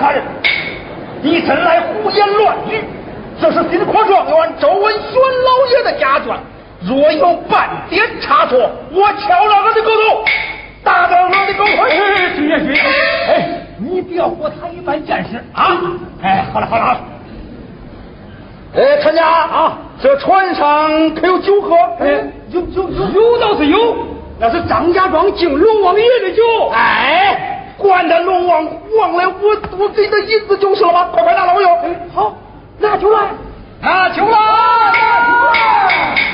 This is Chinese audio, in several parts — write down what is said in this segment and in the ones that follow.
哪个杀人？你真来胡言乱语！这是金科状元周文轩老爷的家眷，若有半点差错，我敲了他的狗头，打断他的狗腿！徐爷徐，哎，你不要和他一般见识啊！哎，好了好了好了。哎，陈家啊，这船上可有酒喝？哎，有有有有倒是有，那是张家庄敬龙王爷的酒。哎，管他龙王王来我我给他银子就是了吧？快快拿来我用。哎，好，拿酒来，拿酒来，拿酒来。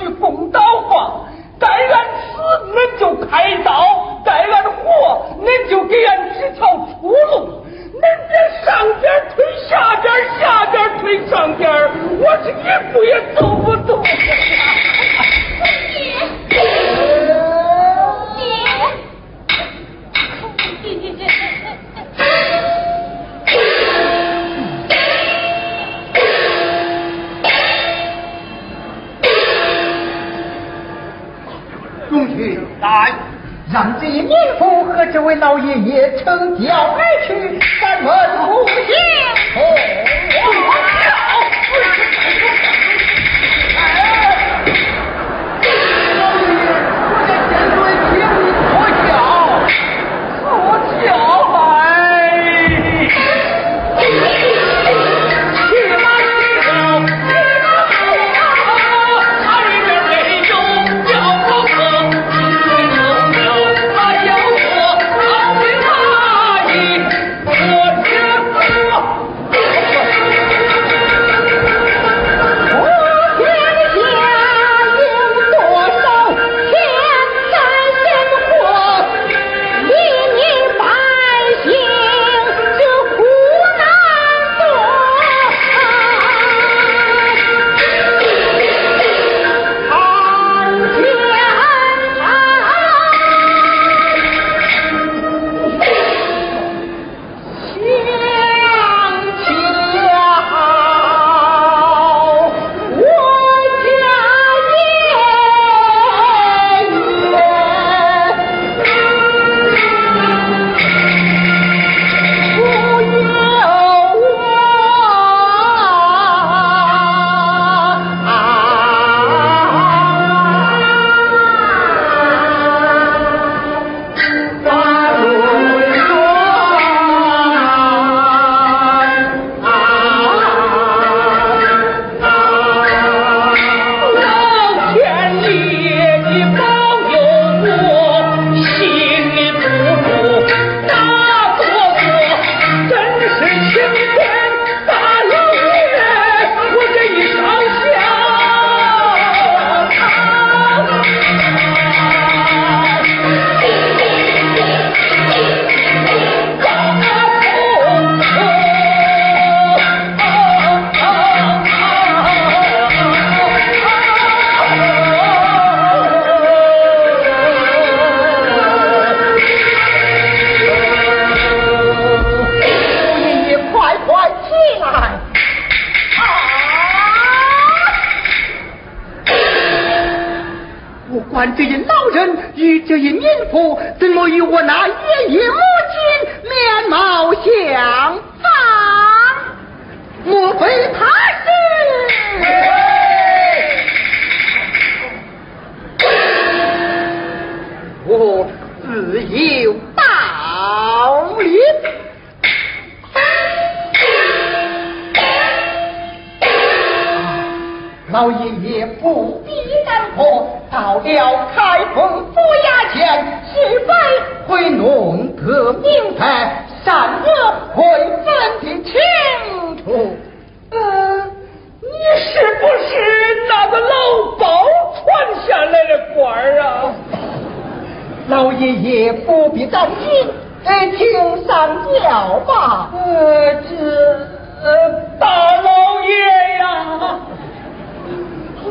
句公道话；该俺死，恁就开刀；该俺活，恁就给俺指条出路。恁别上边推下边，下边推上边，我是一步也走这位老爷爷乘轿而去，咱们看这一老人与这一民妇，怎么与我那爷爷母亲面貌相仿？莫非他是我自有道理？老爷爷不。到了开封府衙前，是非会弄个明白，善恶会分的清楚。嗯，你是不是那个老包传下来的官儿啊？老爷爷不必担心，哎，听上轿吧。呃，这呃，大老爷呀、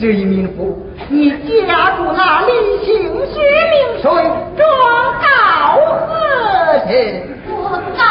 这一名妇，你家住哪里？姓薛名谁？状告何人？我告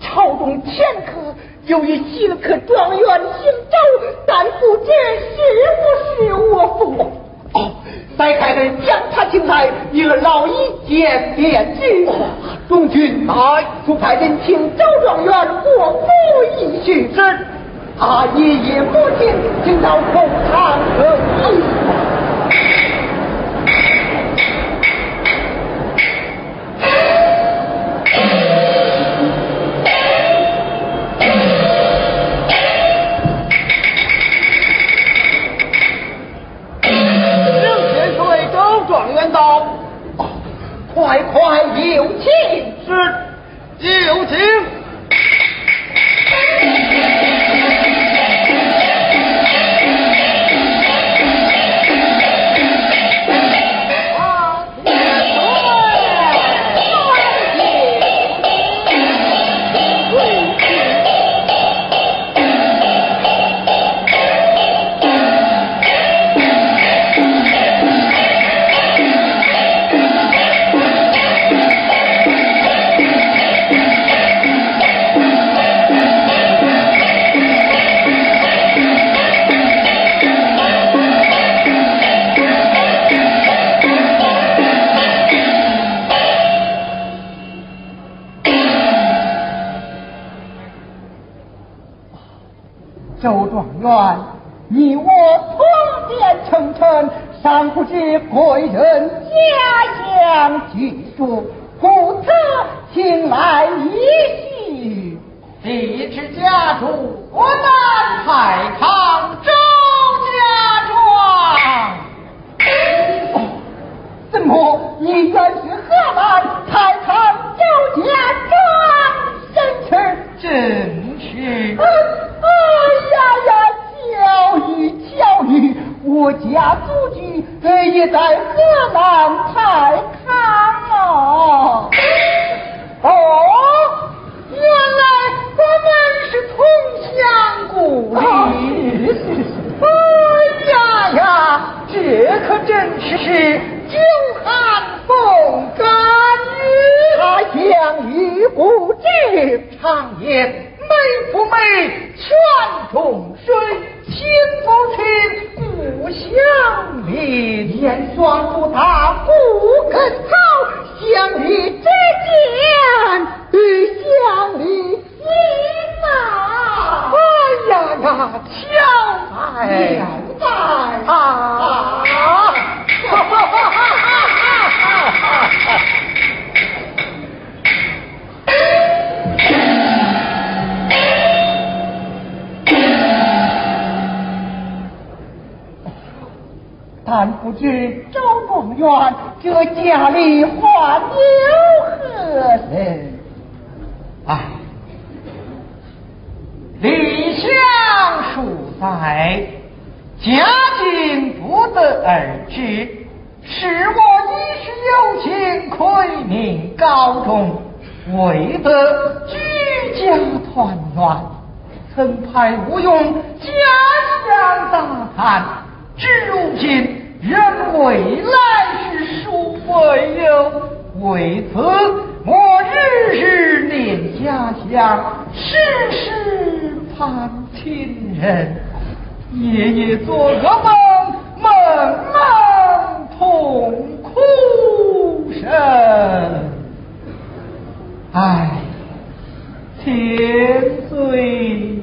朝中前科有一新科状元姓周，但不知是不是我父。哦，再派人将他请来，个老一见面。中军，哎，出派人请周状元过府一叙之。阿，爷爷不见，今朝空叹何恨。快有请之，有请。周状元，你我通殿成尘，尚不知贵人家乡居住，故此请来一叙。你知家住河南太康周家庄？怎么你原是河南太康周家庄？身辰。是。我家祖居也在河南太康啊。哦，原来我们是同乡故里。哎呀呀，这可真是久旱逢甘雨。他乡遇不知常言。美不美，泉中水；清不乡邻。烟霜不打不肯草，相遇之间，但不知周公元这家里患有何人？唉，理想数在，家境不得而知。是我一时有情，亏命高中，为得居家团圆，曾派吴用家乡打探，至如今。人未来世殊未有，为此我日日念家乡，时时盼亲人，夜夜做噩梦，梦梦痛哭声。唉，千岁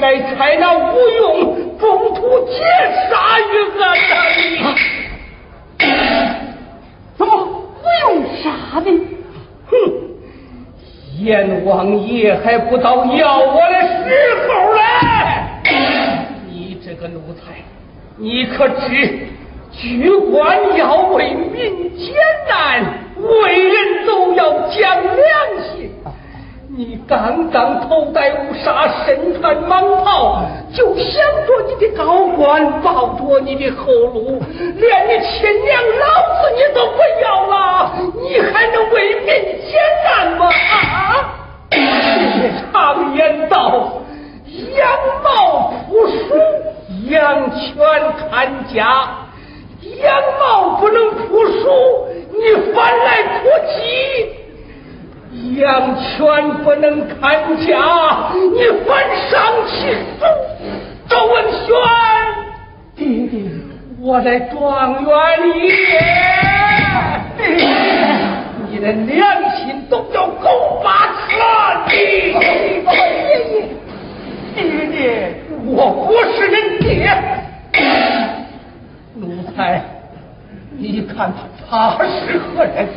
该采那吴用中途劫杀于俺呐！你怎么吴用杀的？哼！阎王爷还不到要我的时候嘞！你这个奴才，你可知居官要为民艰难，为人都要讲良心。你刚刚头戴乌纱，身穿蟒袍，就想着你的高官，抱着你的后路，连你亲娘老子你都不要了，你还能为民解难吗？啊！常言道，羊毛扑鼠，羊犬看家。羊毛不能扑鼠，你反来扑鸡。羊犬不能看家，你反上其手。周文轩，爹爹，我在庄园里，你的良心都要狗把吃了！你，爹爹，爹，我不是你爹。奴才，你看他是何人？